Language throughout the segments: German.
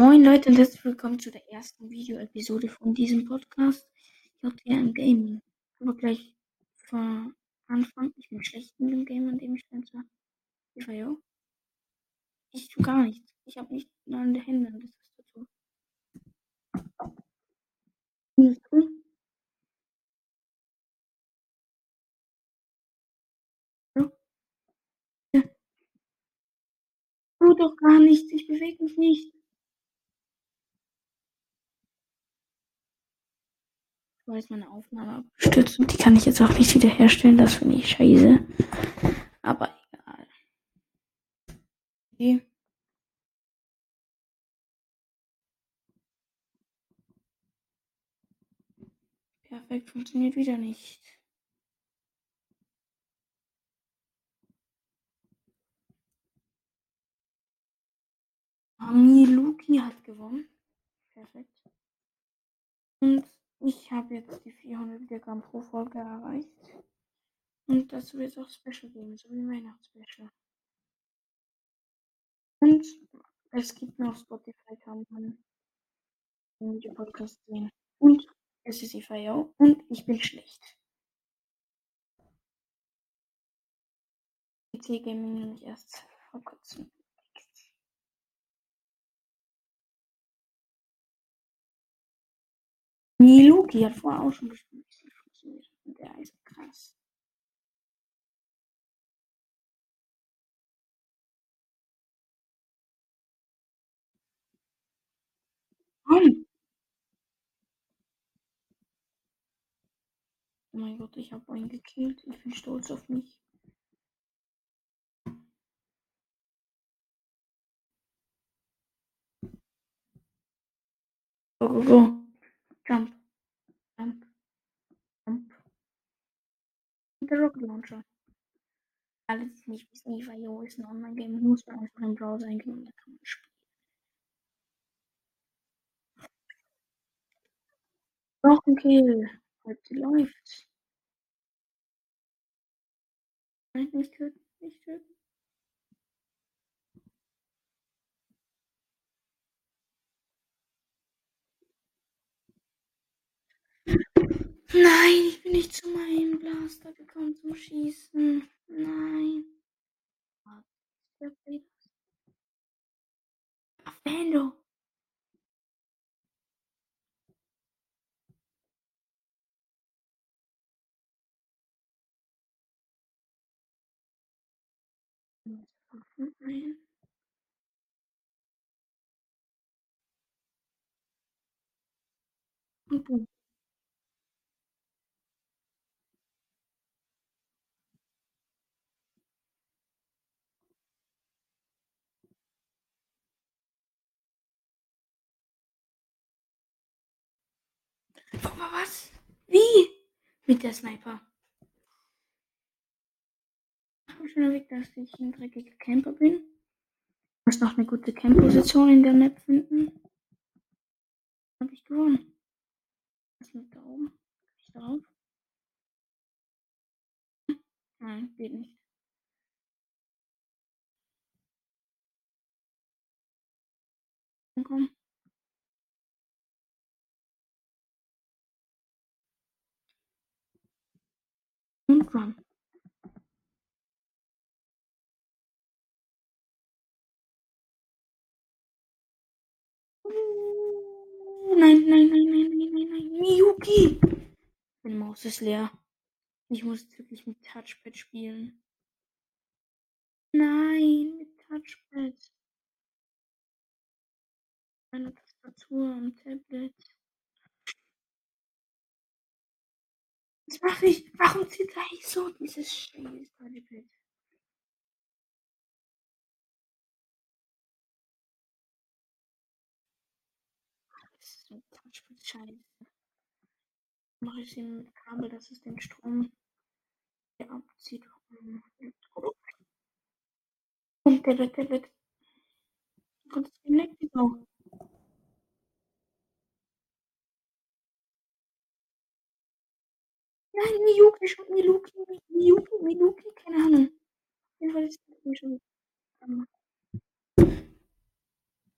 Moin Leute und herzlich willkommen zu der ersten Video-Episode von diesem Podcast. JTM Gaming. Aber gleich vor Anfang, ich bin schlecht in dem Game, an dem ich bin. Ich war ja. Ich tue gar nichts. Ich habe nicht mal in der Hände an der Tastatur. Nicht cool. Ja. Ja. Tu doch gar nichts. Ich bewege mich nicht. Ich weiß, meine Aufnahme abgestürzt und die kann ich jetzt auch nicht wiederherstellen. Das finde ich scheiße. Aber egal. Okay. Perfekt, funktioniert wieder nicht. Miluki hat gewonnen. Perfekt. Und ich habe jetzt die 400 Wiedergaben pro Folge erreicht. Und dazu wird es auch Special geben, so wie Weihnachtsspecial. Und es gibt noch Spotify, kann man den Podcast sehen. Und es ist IVO und ich bin schlecht. PC Gaming nämlich erst vor kurzem. Miluki hat vorher auch schon bestimmt funktioniert. Der ist krass. Oh mein Gott, ich habe einen gekillt. Ich bin stolz auf mich. Go, go, go. Jump. Jump. Jump. Und der Rocket Launcher. Alle, die nicht wissen, IVO ist ein Online-Game, muss man einfach im Browser eingeben und dann kann man spielen. Noch ein Kill. Heute läuft's. Nein, nicht töten, nicht töten. Nein, ich bin nicht zu meinem Blaster gekommen zum Schießen. Nein. Vendo. Nein. Und boom. Was? Wie? Mit der Sniper. Ich habe schon erwähnt, dass ich ein dreckiger Camper bin. Ich muss noch eine gute Camp-Position in der Map finden. Habe ich gewonnen. Was liegt da oben? Ich drauf? Nein, geht nicht. Komm. Run. Nein, nein, nein, nein, nein, nein, nein. Miyuki! Meine Maus ist leer. Ich muss wirklich mit Touchpad spielen. Nein, mit Touchpad. Meine Tastatur am Tablet. Was mache ich? Warum zieht gleich so dieses scheiß? Das ist Touchpad scheiße. Mache ich den Kabel, dass es den Strom hier abzieht. Und der wird, der wird. Und es leckt die auch. Nein, Miyuki, schon Miluki, Miyuki, Miluki, keine Ahnung. Auf jeden Fall ist das schon.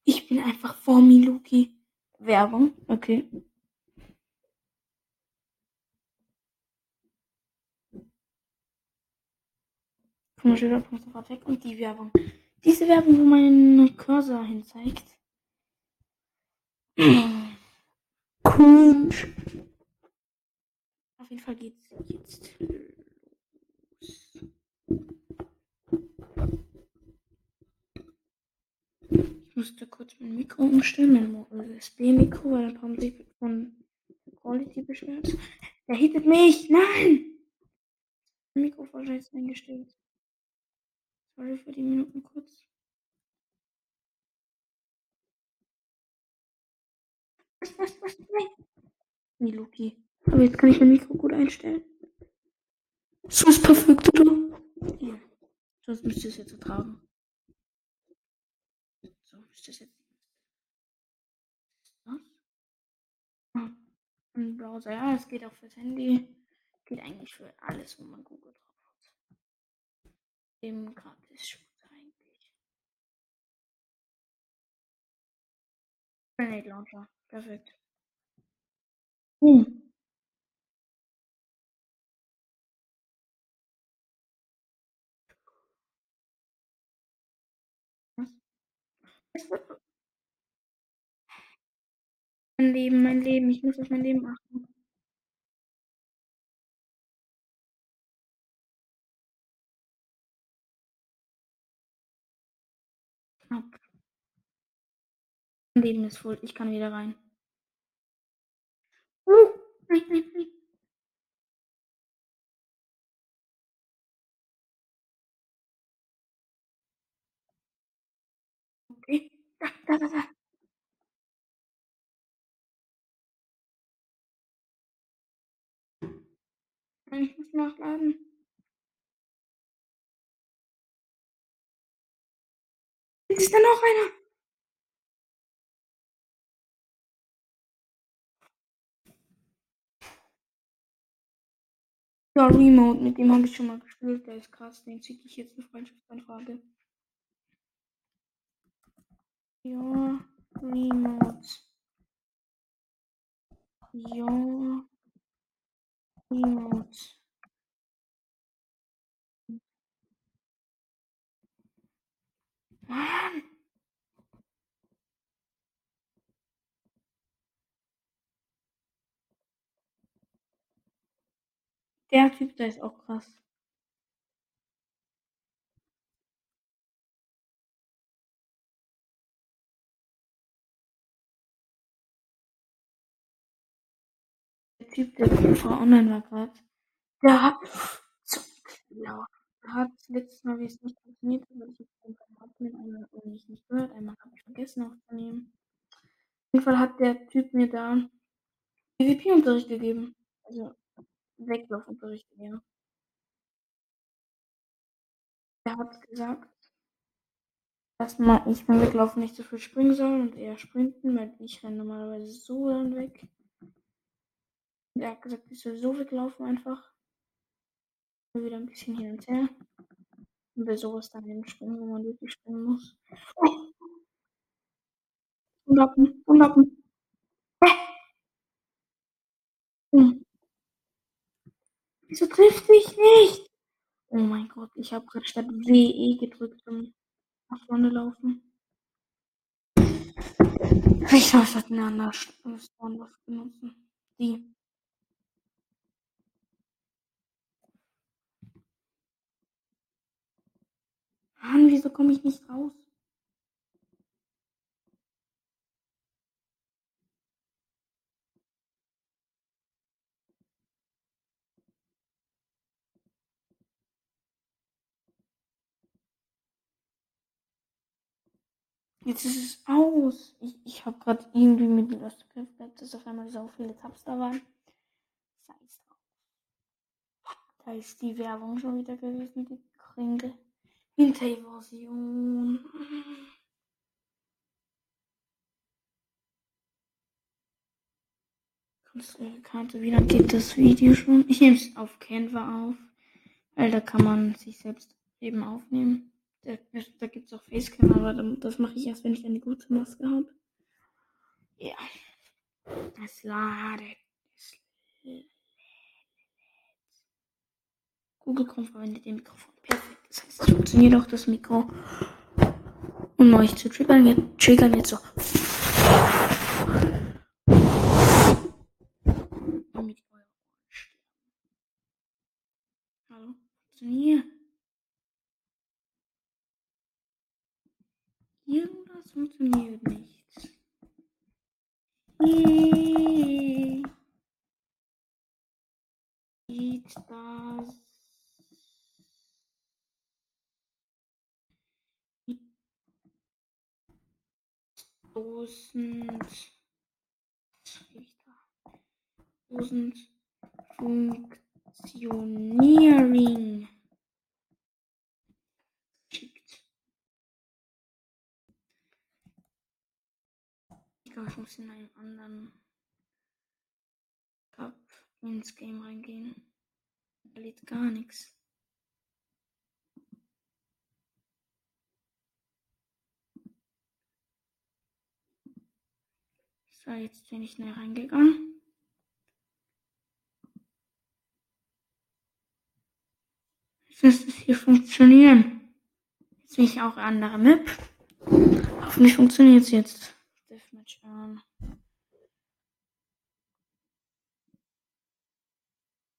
Ich bin einfach vor Miluki. Werbung, okay. Mal, sofort weg und die Werbung. Diese Werbung, wo mein Cursor hin zeigt. Jeden Fall geht's jetzt los. Ich musste kurz mein Mikro umstellen, mein USB-Mikro, weil dann kommt sich von Quality beschwert. Der hittet mich! Nein! Mein Mikro voll scheiße eingestellt. Sorry für die Minuten kurz. Was, was, was? Nein! Miluki. Aber jetzt kann ich mein Mikro gut einstellen. So ist perfekt, oder? Ja. Sonst müsste es jetzt ertragen. So, müsste es jetzt. Was? Ah, ein Browser. Ja, es geht auch fürs Handy. Geht eigentlich für alles, wo man Google drauf hat. Dem gratis eigentlich. Grenade Launcher. Perfekt. Hm. Mein Leben, mein Leben. Ich muss auf mein Leben achten. Mein Leben ist voll. Ich kann wieder rein. Uh, nein, nein, nein. Da, da, da. Ich muss nachladen. Ist da noch einer? Ja, Remote, mit dem habe ich schon mal gespielt. Der ist krass. Den schicke ich jetzt eine Freundschaftsanfrage. Ja, Remote. Ja, Remote. Mann! Der Typ, der ist auch krass. Typ, der vor online war gerade, der hat ja, der hat letztes Mal, wie es nicht funktioniert hat, ich einfach Admin einmal nicht, nicht gehört, einmal habe ich vergessen aufzunehmen. Auf jeden Fall hat der Typ mir da PvP-Unterricht gegeben. Also Weglaufunterricht, ja. Er hat gesagt, dass man ich beim Weglaufen nicht so viel springen soll und eher sprinten, weil ich renne normalerweise so dann weg. Und er hat gesagt, ich soll so weglaufen einfach. Und wieder ein bisschen hin und her. Und bei sowas dann hinspringen, wo man wirklich springen muss. Oh. Unlappen, Unlappen. Hm. Wieso trifft mich nicht? Oh mein Gott, ich habe gerade statt WE gedrückt und nach vorne laufen. Ich soll statt eine andere Spawnbuff benutzen. Die. Mann, wieso komme ich nicht raus? Jetzt ist es aus. Ich, ich habe gerade irgendwie mit dem Lostgriff dass auf einmal so viele Tabs da waren. Scheiß drauf. Da ist die Werbung schon wieder gewesen, die Kringe. Hinter-Version. Karte, wie lange geht das Video schon? Ich nehme es auf Canva auf, weil da kann man sich selbst eben aufnehmen. Da, da gibt es auch Facecam, aber das mache ich erst, wenn ich eine gute Maske habe. Ja. Es ladet. Es Google Chrome verwendet ihr Mikrofon. Perfekt. Das heißt, es funktioniert auch das Mikro. Um euch zu triggern, wir triggern jetzt so. Damit eure Ohren sterben. Hallo? Funktioniert. Irgendwas funktioniert nicht. Geht das? 1000 1000 Funktioniering schickt. Ich glaube, ich muss in einen anderen Tab ins Game reingehen. Da lädt gar nichts. So, jetzt bin ich schnell reingegangen. Jetzt müsste es hier funktionieren. Jetzt will ich auch andere Map. Hoffentlich funktioniert es jetzt. Deathmatch an.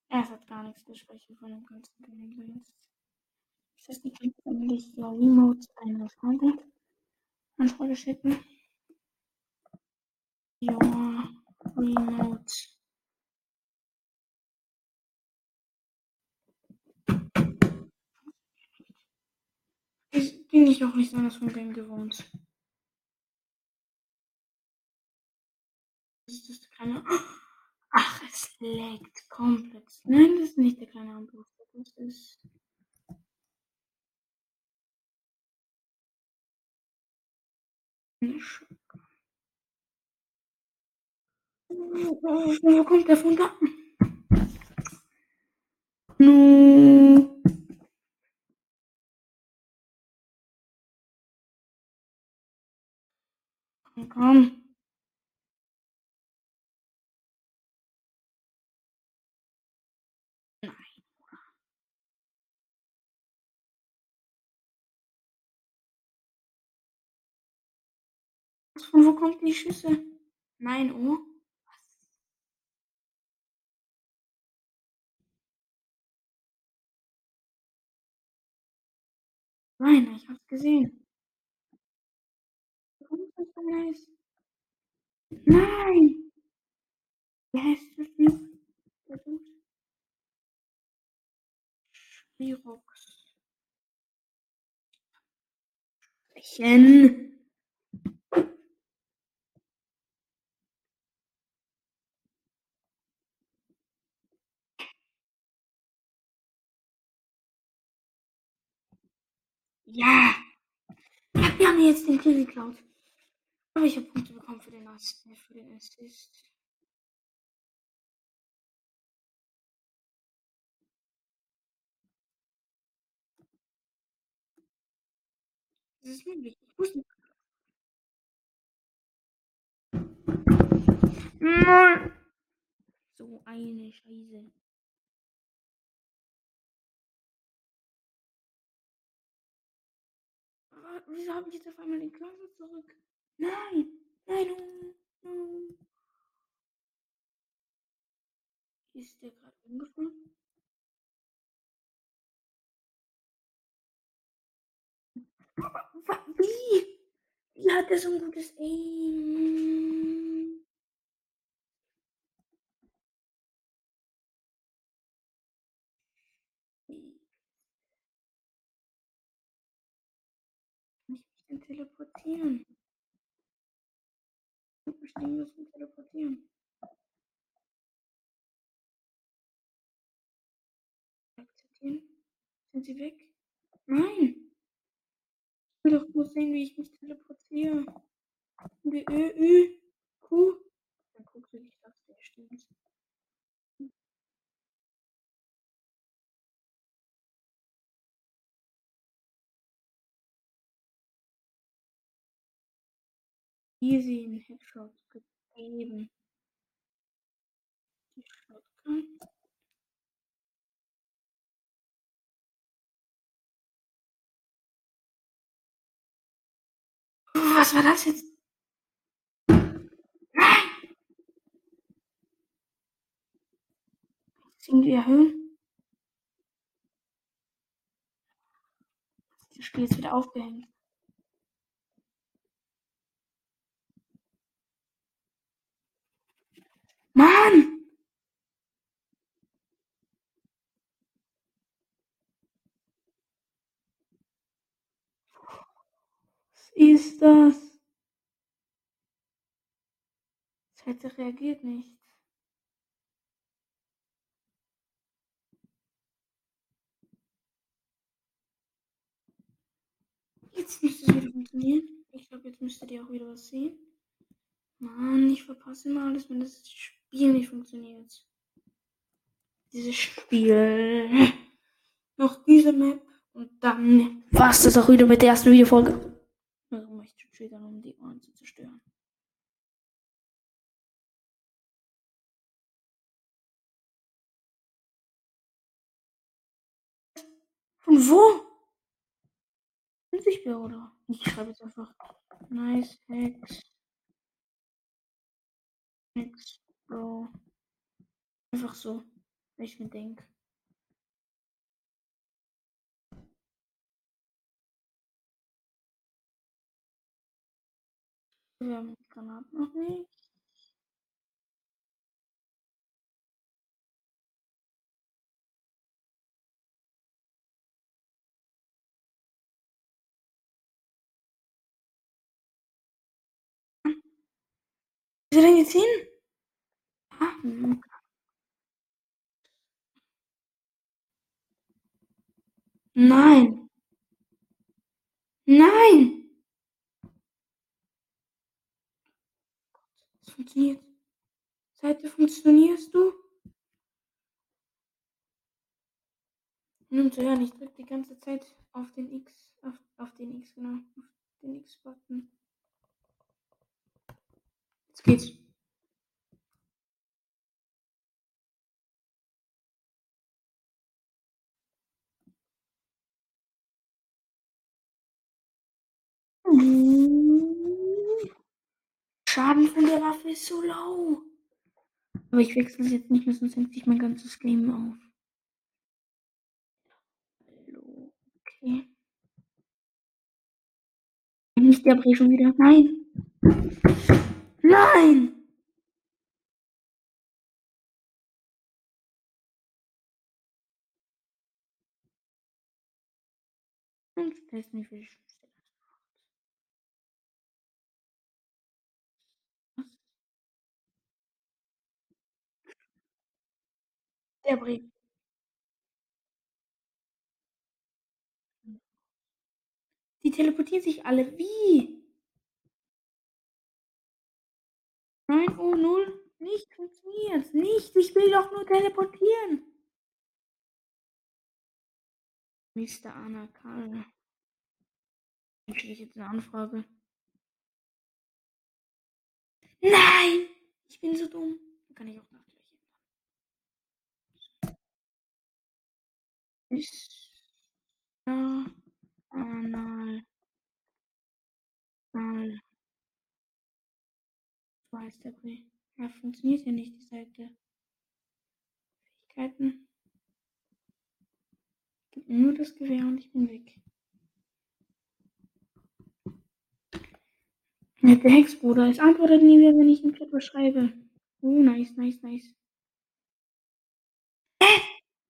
Er hat gar nichts gesprochen von dem ganzen heißt, ich kann eigentlich ja Remote eine Frage Anfrage schicken. Remote. Ich bin ich auch nicht anders vom Game gewohnt. Das ist das kleine. Ach, es laggt komplett. Nein, das ist nicht der kleine Anbruch. Das ist. Wo kommt der da? No. Komm, komm. Nein. Von wo kommt die Schüsse? Mein Ohr? Nein, ich hab's gesehen. Warum ist das so nice? Nein! Wer heißt das Typ? Der Dude? Spirox. Sprechen. Ja! Wir haben jetzt den Kill geklaut. Aber ich habe Punkte bekommen für den, Ass für den Assist. Das ist möglich. Ich wusste. Nein! So eine Scheiße. Wieso habe ich jetzt auf einmal den Körper zurück? Nein! Nein! Oh, oh. Ist der gerade umgefallen? Wie? Wie hat er so ein gutes Aim? Kann ich mich denn teleportieren? Ich muss stehen müssen teleportieren. Akzeptieren. Sind sie weg? Nein! Ich will doch nur sehen, wie ich mich teleportiere. Wie Ö, Ü, Q. Dann guckst du dich das, der stimmt. Easy einen Headshot gegeben. Die Shotgun. Was war das jetzt? Nein! irgendwie erhöhen. Das Spiel ist wieder aufgehängt. Mann! Was ist das? Seite reagiert nicht. Jetzt müsste es wieder funktionieren. Ich glaube, jetzt müsstet ihr auch wieder was sehen. Mann, ich verpasse immer alles, wenn das Spiel nicht funktioniert. Dieses Spiel. Noch diese Map. Und dann war es das auch wieder mit der ersten Videofolge. Warum ich triggern, um die Ohren zu zerstören. Von wo? Unsichtbar, oder? Ich schreibe jetzt einfach nice hacks. Hacks, bro. Einfach so, wenn ich mir denke. Wir haben Granaten noch? Ah, hm. Nein. Nein. Es funktioniert. Seite funktionierst du? Nun zu hören, ich drücke die ganze Zeit auf den X, auf, auf den X, genau, auf den X-Button. Jetzt geht's. Schaden von der Waffe ist so low. Aber ich wechsle jetzt nicht mehr, sonst hängt sich mein ganzes Game auf. Hallo. Okay. Nicht der Bree schon wieder. Nein. Nein! Und das nicht für die Was? Der Brief. Die teleportieren sich alle. Wie? Nein, oh null. Nicht funktioniert. Nicht. Ich will doch nur teleportieren. Mr. Anna Karl. Ich schicke jetzt eine Anfrage. Nein! Ich bin so dumm. Kann ich auch nach Mr. Anal. Anal. Weiß der Brief. Ja, funktioniert ja nicht, die Seite. Fähigkeiten. Gib mir nur das Gewehr und ich bin weg. Nette Hexbruder. Es antwortet nie wieder, wenn ich im Chat was schreibe. Oh, nice, nice, nice. Hä?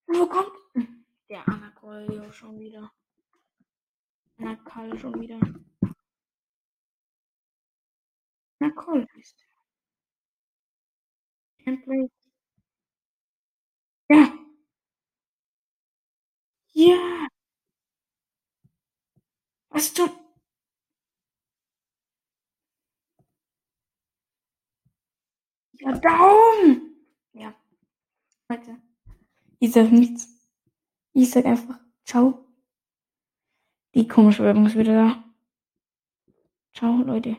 Wo kommt der schon wieder? Anacol schon wieder. Anacol heißt er. Template. Ja. Ja. Was tut? Ja, Daumen. Ja. Leute. Ich sag nichts. Ich sag einfach ciao. Die komische Werbung ist wieder da. Ciao, Leute.